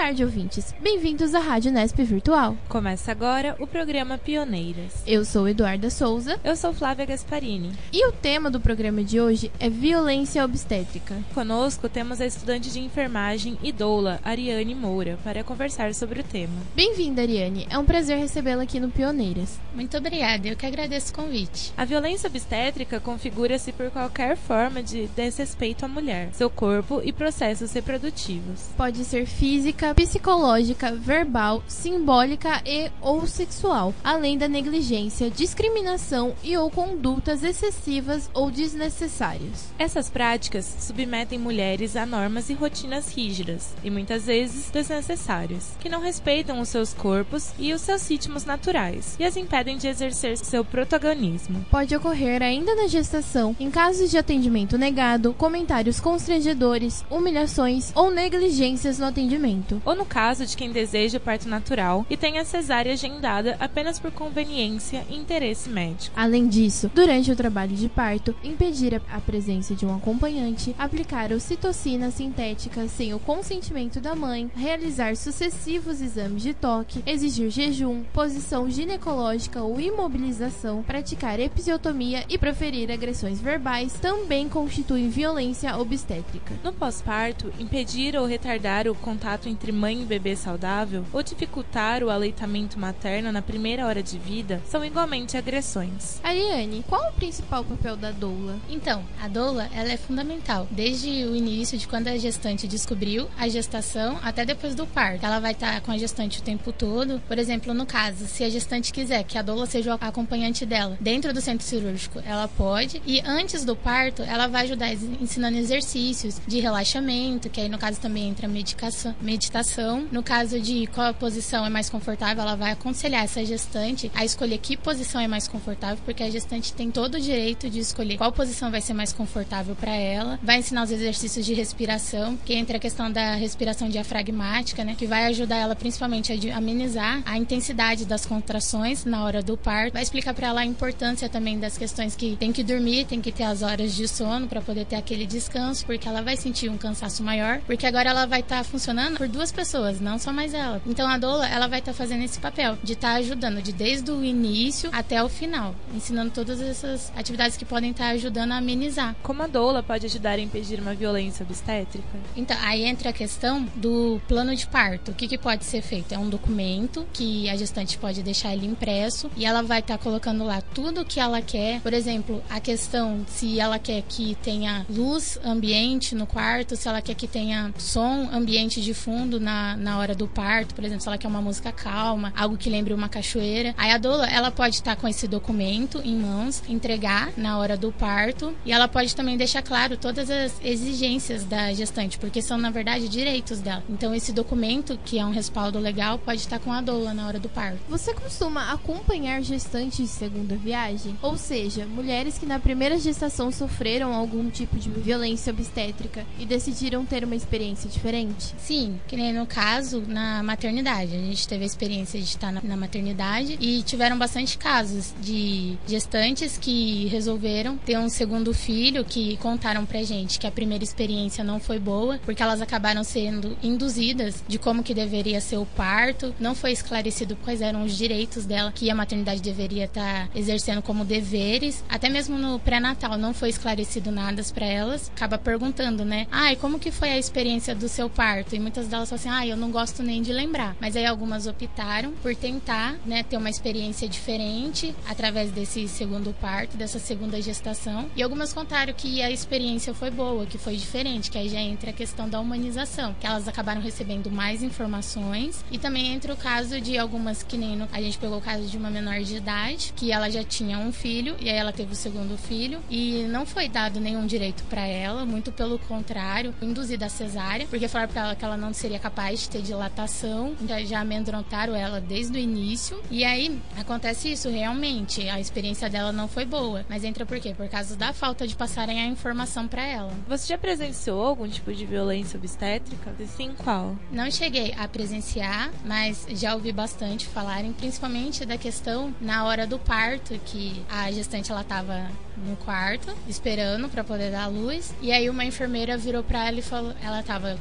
tarde, ouvintes. Bem-vindos à Rádio Nesp Virtual. Começa agora o programa Pioneiras. Eu sou Eduarda Souza. Eu sou Flávia Gasparini. E o tema do programa de hoje é violência obstétrica. Conosco temos a estudante de enfermagem e doula, Ariane Moura, para conversar sobre o tema. Bem-vinda, Ariane. É um prazer recebê-la aqui no Pioneiras. Muito obrigada, eu que agradeço o convite. A violência obstétrica configura-se por qualquer forma de desrespeito à mulher, seu corpo e processos reprodutivos. Pode ser física, psicológica, verbal, simbólica e ou sexual, além da negligência, discriminação e ou condutas excessivas ou desnecessárias. Essas práticas submetem mulheres a normas e rotinas rígidas e muitas vezes desnecessárias, que não respeitam os seus corpos e os seus ritmos naturais e as impedem de exercer seu protagonismo. Pode ocorrer ainda na gestação, em casos de atendimento negado, comentários constrangedores, humilhações ou negligências no atendimento. Ou no caso de quem deseja parto natural e tem a cesárea agendada apenas por conveniência e interesse médico. Além disso, durante o trabalho de parto, impedir a presença de um acompanhante, aplicar ocitocina sintética sem o consentimento da mãe, realizar sucessivos exames de toque, exigir jejum, posição ginecológica ou imobilização, praticar episiotomia e proferir agressões verbais também constituem violência obstétrica. No pós-parto, impedir ou retardar o contato entre mãe e bebê saudável ou dificultar o aleitamento materno na primeira hora de vida são igualmente agressões. Ariane, qual o principal papel da doula? Então, a doula ela é fundamental desde o início de quando a gestante descobriu a gestação até depois do parto. Ela vai estar com a gestante o tempo todo. Por exemplo, no caso, se a gestante quiser que a doula seja o acompanhante dela dentro do centro cirúrgico, ela pode. E antes do parto, ela vai ajudar ensinando exercícios de relaxamento, que aí no caso também entra medicação, meditação. No caso de qual posição é mais confortável, ela vai aconselhar essa gestante a escolher que posição é mais confortável, porque a gestante tem todo o direito de escolher qual posição vai ser mais confortável para ela. Vai ensinar os exercícios de respiração, que entra a questão da respiração diafragmática, né, que vai ajudar ela principalmente a amenizar a intensidade das contrações na hora do parto. Vai explicar para ela a importância também das questões que tem que dormir, tem que ter as horas de sono para poder ter aquele descanso, porque ela vai sentir um cansaço maior, porque agora ela vai estar tá funcionando por duas pessoas, não só mais ela. Então a doula, ela vai estar tá fazendo esse papel de estar tá ajudando de desde o início até o final, ensinando todas essas atividades que podem estar tá ajudando a amenizar. Como a doula pode ajudar a impedir uma violência obstétrica? Então, aí entra a questão do plano de parto. O que, que pode ser feito? É um documento que a gestante pode deixar ele impresso e ela vai estar tá colocando lá tudo o que ela quer. Por exemplo, a questão se ela quer que tenha luz ambiente no quarto, se ela quer que tenha som ambiente de fundo na, na hora do parto, por exemplo, se ela quer uma música calma, algo que lembre uma cachoeira. Aí a doula, ela pode estar com esse documento em mãos, entregar na hora do parto e ela pode também deixar claro todas as exigências da gestante, porque são na verdade direitos dela. Então esse documento, que é um respaldo legal, pode estar com a doula na hora do parto. Você costuma acompanhar gestantes de segunda viagem? Ou seja, mulheres que na primeira gestação sofreram algum tipo de violência obstétrica e decidiram ter uma experiência diferente? Sim, que nem no caso na maternidade. A gente teve a experiência de estar na, na maternidade e tiveram bastante casos de gestantes que resolveram ter um segundo filho que contaram pra gente que a primeira experiência não foi boa, porque elas acabaram sendo induzidas de como que deveria ser o parto, não foi esclarecido quais eram os direitos dela que a maternidade deveria estar tá exercendo como deveres, até mesmo no pré-natal não foi esclarecido nada para elas, acaba perguntando, né? Ai, como que foi a experiência do seu parto? E muitas delas falam assim: "Ah, eu não gosto nem de lembrar". Mas aí algumas optaram por tentar, né, ter uma experiência diferente através desse segundo parto, dessa segunda gestação. E algumas contaram que a experiência foi boa, que foi diferente, que aí já entra a questão da humanização, que elas acabaram recebendo mais informações e também entra o caso de algumas que nem no, a gente pegou o caso de uma menor de idade, que ela já tinha um filho e aí ela teve o segundo filho e não foi dado nenhum direito para ela, muito pelo contrário, induzida a cesárea, porque falaram para ela que ela não seria capaz de ter dilatação, então já amedrontaram ela desde o início. E aí acontece isso realmente, a experiência dela não foi boa, mas entra por quê? Por causa da falta de passarem a informação para ela. Você já presenciou algum tipo de violência obstétrica? Sim, qual? Não cheguei a presenciar, mas já ouvi bastante falarem, principalmente da questão na hora do parto, que a gestante ela tava no quarto, esperando para poder dar a luz. E aí uma enfermeira virou para ela e falou, ela tava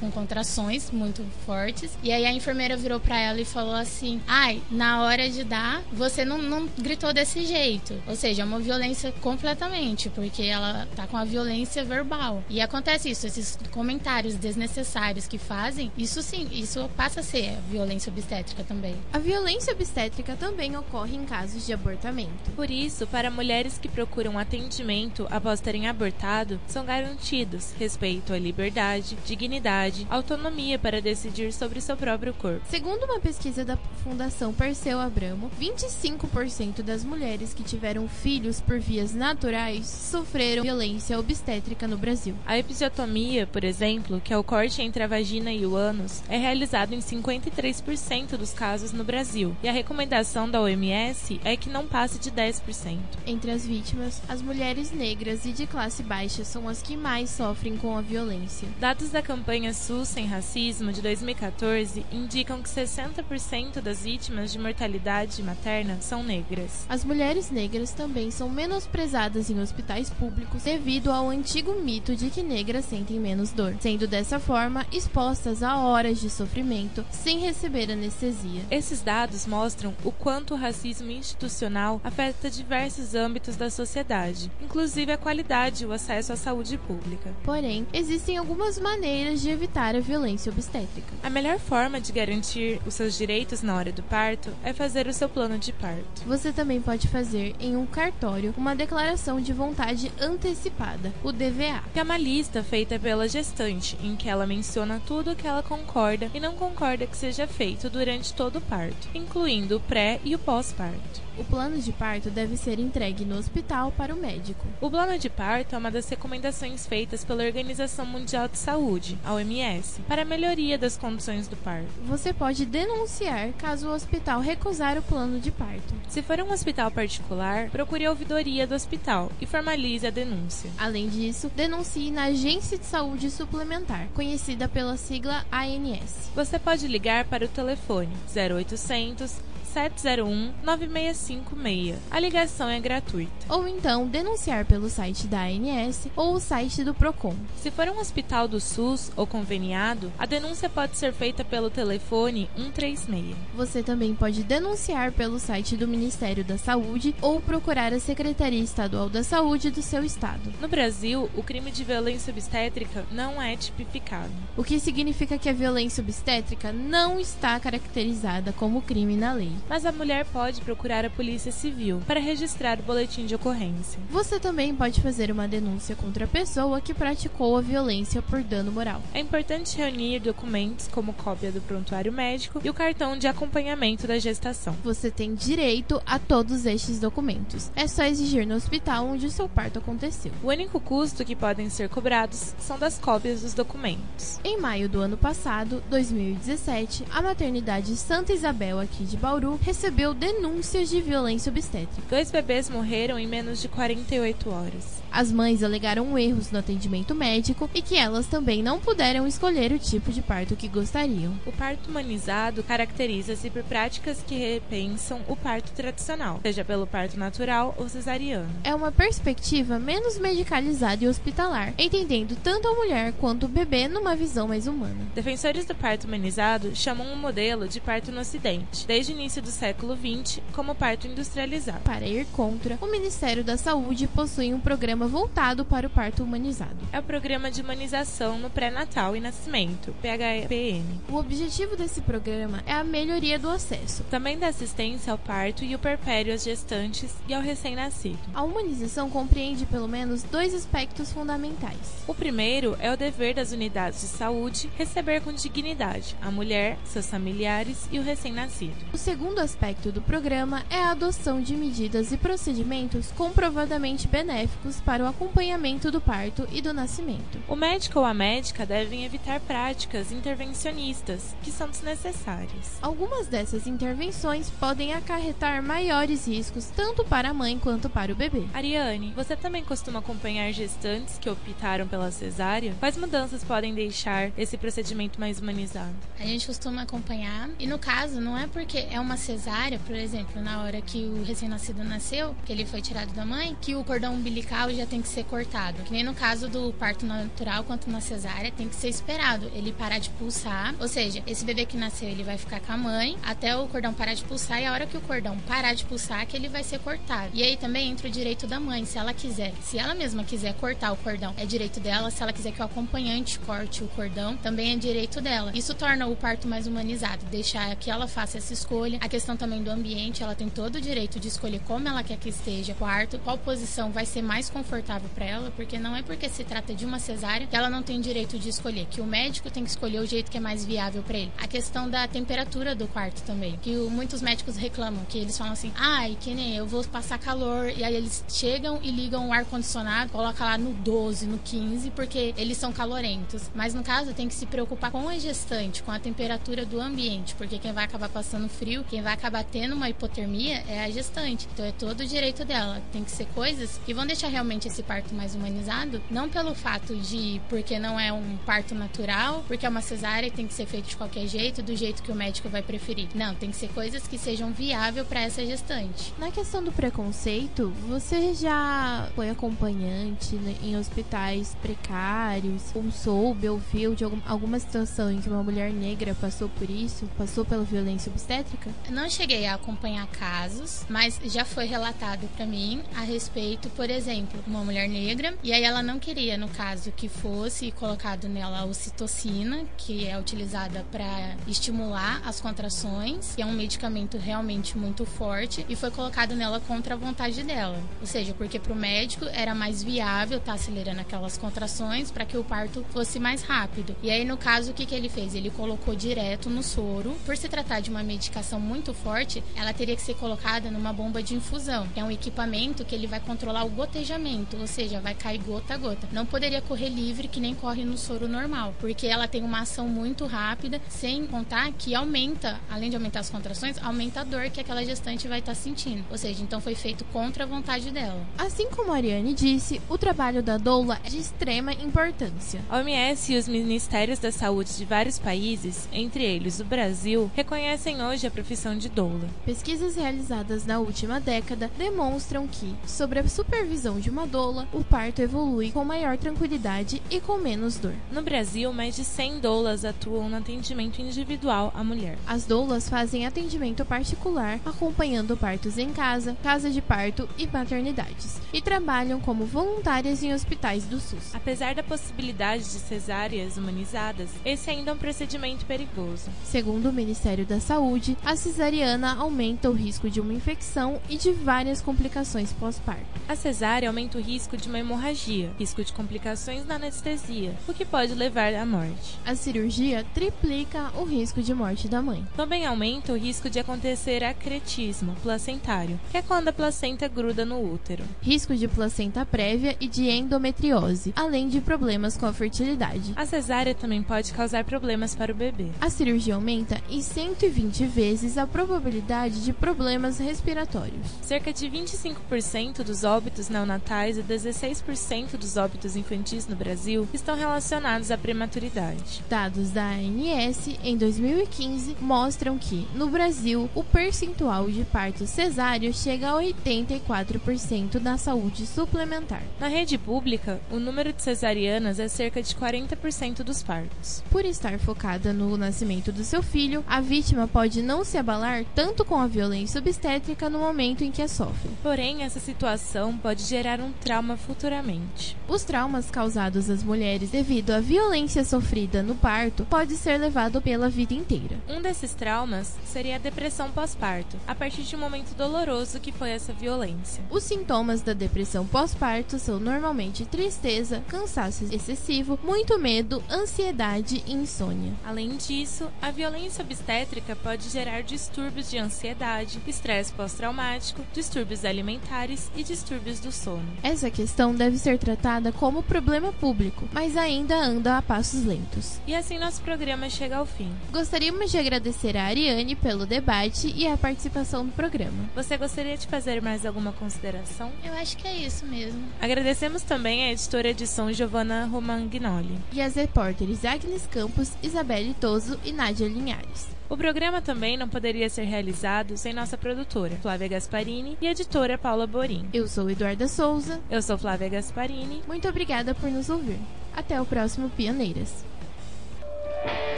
com contrações contrações muito fortes. E aí a enfermeira virou para ela e falou assim: "Ai, na hora de dar, você não, não gritou desse jeito". Ou seja, é uma violência completamente, porque ela tá com a violência verbal. E acontece isso, esses comentários desnecessários que fazem, isso sim, isso passa a ser violência obstétrica também. A violência obstétrica também ocorre em casos de abortamento. Por isso, para mulheres que procuram atendimento após terem abortado, são garantidos respeito à liberdade, dignidade, autonomia para decidir sobre seu próprio corpo. Segundo uma pesquisa da Fundação Perseu Abramo, 25% das mulheres que tiveram filhos por vias naturais sofreram violência obstétrica no Brasil. A episiotomia, por exemplo, que é o corte entre a vagina e o ânus, é realizado em 53% dos casos no Brasil, e a recomendação da OMS é que não passe de 10%. Entre as vítimas, as mulheres negras e de classe baixa são as que mais sofrem com a violência. Dados da campanha SUS sem racismo de 2014 indicam que 60% das vítimas de mortalidade materna são negras. As mulheres negras também são menosprezadas em hospitais públicos devido ao antigo mito de que negras sentem menos dor, sendo dessa forma expostas a horas de sofrimento sem receber anestesia. Esses dados mostram o quanto o racismo institucional afeta diversos âmbitos da sociedade, inclusive a qualidade e o acesso à saúde pública. Porém, existem algumas maneiras de evitar a violência obstétrica. A melhor forma de garantir os seus direitos na hora do parto é fazer o seu plano de parto. Você também pode fazer em um cartório uma declaração de vontade antecipada, o DVA. Que é uma lista feita pela gestante, em que ela menciona tudo o que ela concorda e não concorda que seja feito durante todo o parto, incluindo o pré e o pós-parto. O plano de parto deve ser entregue no hospital para o médico. O plano de parto é uma das recomendações feitas pela Organização Mundial de Saúde, a OMS, para melhoria das condições do parto. Você pode denunciar caso o hospital recusar o plano de parto. Se for um hospital particular, procure a ouvidoria do hospital e formalize a denúncia. Além disso, denuncie na Agência de Saúde Suplementar, conhecida pela sigla ANS. Você pode ligar para o telefone 0800 701 9656. A ligação é gratuita. Ou então denunciar pelo site da ANS ou o site do Procon. Se for um hospital do SUS ou conveniado, a denúncia pode ser feita pelo telefone 136. Você também pode denunciar pelo site do Ministério da Saúde ou procurar a Secretaria Estadual da Saúde do seu estado. No Brasil, o crime de violência obstétrica não é tipificado. O que significa que a violência obstétrica não está caracterizada como crime na lei mas a mulher pode procurar a Polícia Civil para registrar o boletim de ocorrência. Você também pode fazer uma denúncia contra a pessoa que praticou a violência por dano moral. É importante reunir documentos como cópia do prontuário médico e o cartão de acompanhamento da gestação. Você tem direito a todos estes documentos. É só exigir no hospital onde o seu parto aconteceu. O único custo que podem ser cobrados são das cópias dos documentos. Em maio do ano passado, 2017, a maternidade Santa Isabel aqui de Bauru recebeu denúncias de violência obstétrica. Dois bebês morreram em menos de 48 horas. As mães alegaram erros no atendimento médico e que elas também não puderam escolher o tipo de parto que gostariam. O parto humanizado caracteriza-se por práticas que repensam o parto tradicional, seja pelo parto natural ou cesariano. É uma perspectiva menos medicalizada e hospitalar, entendendo tanto a mulher quanto o bebê numa visão mais humana. Defensores do parto humanizado chamam o um modelo de parto no Ocidente, desde o início do século XX, como parto industrializado. Para ir contra, o Ministério da Saúde possui um programa voltado para o parto humanizado. É o Programa de Humanização no Pré-Natal e Nascimento, PHPN. O objetivo desse programa é a melhoria do acesso. Também dá assistência ao parto e o perpério às gestantes e ao recém-nascido. A humanização compreende pelo menos dois aspectos fundamentais. O primeiro é o dever das unidades de saúde receber com dignidade a mulher, seus familiares e o recém-nascido. O segundo aspecto do programa é a adoção de medidas e procedimentos comprovadamente benéficos para o acompanhamento do parto e do nascimento. O médico ou a médica devem evitar práticas intervencionistas que são desnecessárias. Algumas dessas intervenções podem acarretar maiores riscos tanto para a mãe quanto para o bebê. Ariane, você também costuma acompanhar gestantes que optaram pela cesárea? Quais mudanças podem deixar esse procedimento mais humanizado? A gente costuma acompanhar e no caso não é porque é uma cesárea, por exemplo, na hora que o recém-nascido nasceu, que ele foi tirado da mãe, que o cordão umbilical já tem que ser cortado. Que nem no caso do parto natural, quanto na cesárea, tem que ser esperado ele parar de pulsar. Ou seja, esse bebê que nasceu, ele vai ficar com a mãe até o cordão parar de pulsar e a hora que o cordão parar de pulsar, que ele vai ser cortado. E aí também entra o direito da mãe, se ela quiser. Se ela mesma quiser cortar o cordão, é direito dela. Se ela quiser que o acompanhante corte o cordão, também é direito dela. Isso torna o parto mais humanizado, deixar que ela faça essa escolha. A questão também do ambiente, ela tem todo o direito de escolher como ela quer que esteja, quarto, qual posição vai ser mais confortável para ela, porque não é porque se trata de uma cesárea que ela não tem direito de escolher, que o médico tem que escolher o jeito que é mais viável para ele. A questão da temperatura do quarto também, que o, muitos médicos reclamam, que eles falam assim: "Ai, que nem eu vou passar calor", e aí eles chegam e ligam o ar condicionado, coloca lá no 12, no 15, porque eles são calorentos. Mas no caso tem que se preocupar com a gestante, com a temperatura do ambiente, porque quem vai acabar passando frio, quem vai acabar tendo uma hipotermia é a gestante. Então é todo o direito dela. Tem que ser coisas que vão deixar realmente esse parto mais humanizado, não pelo fato de porque não é um parto natural, porque é uma cesárea e tem que ser feito de qualquer jeito, do jeito que o médico vai preferir. Não, tem que ser coisas que sejam viáveis para essa gestante. Na questão do preconceito, você já foi acompanhante né, em hospitais precários, ou soube, ouviu de algum, alguma situação em que uma mulher negra passou por isso, passou pela violência obstétrica? Não cheguei a acompanhar casos, mas já foi relatado para mim a respeito, por exemplo, uma mulher negra e aí ela não queria, no caso, que fosse colocado nela a ocitocina, que é utilizada para estimular as contrações, que é um medicamento realmente muito forte, e foi colocado nela contra a vontade dela. Ou seja, porque para o médico era mais viável estar tá acelerando aquelas contrações para que o parto fosse mais rápido. E aí, no caso, o que, que ele fez? Ele colocou direto no soro. Por se tratar de uma medicação muito forte, ela teria que ser colocada numa bomba de infusão, é um equipamento que ele vai controlar o gotejamento, ou seja, vai cair gota a gota. Não poderia correr livre que nem corre no soro normal, porque ela tem uma ação muito rápida, sem contar que aumenta, além de aumentar as contrações, aumenta a dor que aquela gestante vai estar tá sentindo. Ou seja, então foi feito contra a vontade dela. Assim como a Ariane disse, o trabalho da doula é de extrema importância. A OMS e os ministérios da saúde de vários países, entre eles o Brasil, reconhecem hoje a profissão de doula. Pesquisas realizadas na última década demonstram que, sobre a supervisão de uma doula, o parto evolui com maior tranquilidade e com menos dor. No Brasil, mais de 100 doulas atuam no atendimento individual à mulher. As doulas fazem atendimento particular, acompanhando partos em casa, casa de parto e maternidades, e trabalham como voluntárias em hospitais do SUS. Apesar da possibilidade de cesáreas humanizadas, esse ainda é um procedimento perigoso. Segundo o Ministério da Saúde, a cesariana aumenta o risco de uma infecção e de várias complicações pós-parto. A cesárea aumenta o risco de uma hemorragia, risco de complicações na anestesia, o que pode levar à morte. A cirurgia triplica o risco de morte da mãe. Também aumenta o risco de acontecer acretismo placentário, que é quando a placenta gruda no útero. Risco de placenta prévia e de endometriose, além de problemas com a fertilidade. A cesárea também pode causar problemas para o bebê. A cirurgia aumenta em 120 vezes a probabilidade de problemas respiratórios. Cerca de 25% dos óbitos neonatais e 16% dos óbitos infantis no Brasil estão relacionados à prematuridade. Dados da ANS em 2015 mostram que, no Brasil, o percentual de partos cesáreos chega a 84% na saúde suplementar. Na rede pública, o número de cesarianas é cerca de 40% dos partos. Por estar focada no nascimento do seu filho, a vítima pode não se abalar tanto com a violência obstétrica no momento em que a sofre. Porém, essa situação pode gerar um trauma futuramente. Os traumas causados às mulheres devido à violência sofrida no parto pode ser levado pela vida inteira. Um desses traumas seria a depressão pós-parto, a partir de um momento doloroso que foi essa violência. Os sintomas da depressão pós-parto são normalmente tristeza, cansaço excessivo, muito medo, ansiedade e insônia. Além disso, a violência obstétrica pode gerar distúrbios de ansiedade, estresse pós-traumático, distúrbios alimentares e distúrbios do sono. Essa questão deve ser tratada como problema público, mas ainda anda a passos lentos. E assim nosso programa chega ao fim. Gostaríamos de agradecer a Ariane pelo debate e a participação no programa. Você gostaria de fazer mais alguma consideração? Eu acho que é isso mesmo. Agradecemos também a editora de som Giovanna Romagnoli e as repórteres Agnes Campos, Isabelle Toso e Nádia Linhares. O programa também não poderia ser realizado sem nossa produtora, Flávia Gasparini, e editora Paula Borim. Eu sou Eduarda Souza. Eu sou Flávia Gasparini. Muito obrigada por nos ouvir. Até o próximo Pioneiras.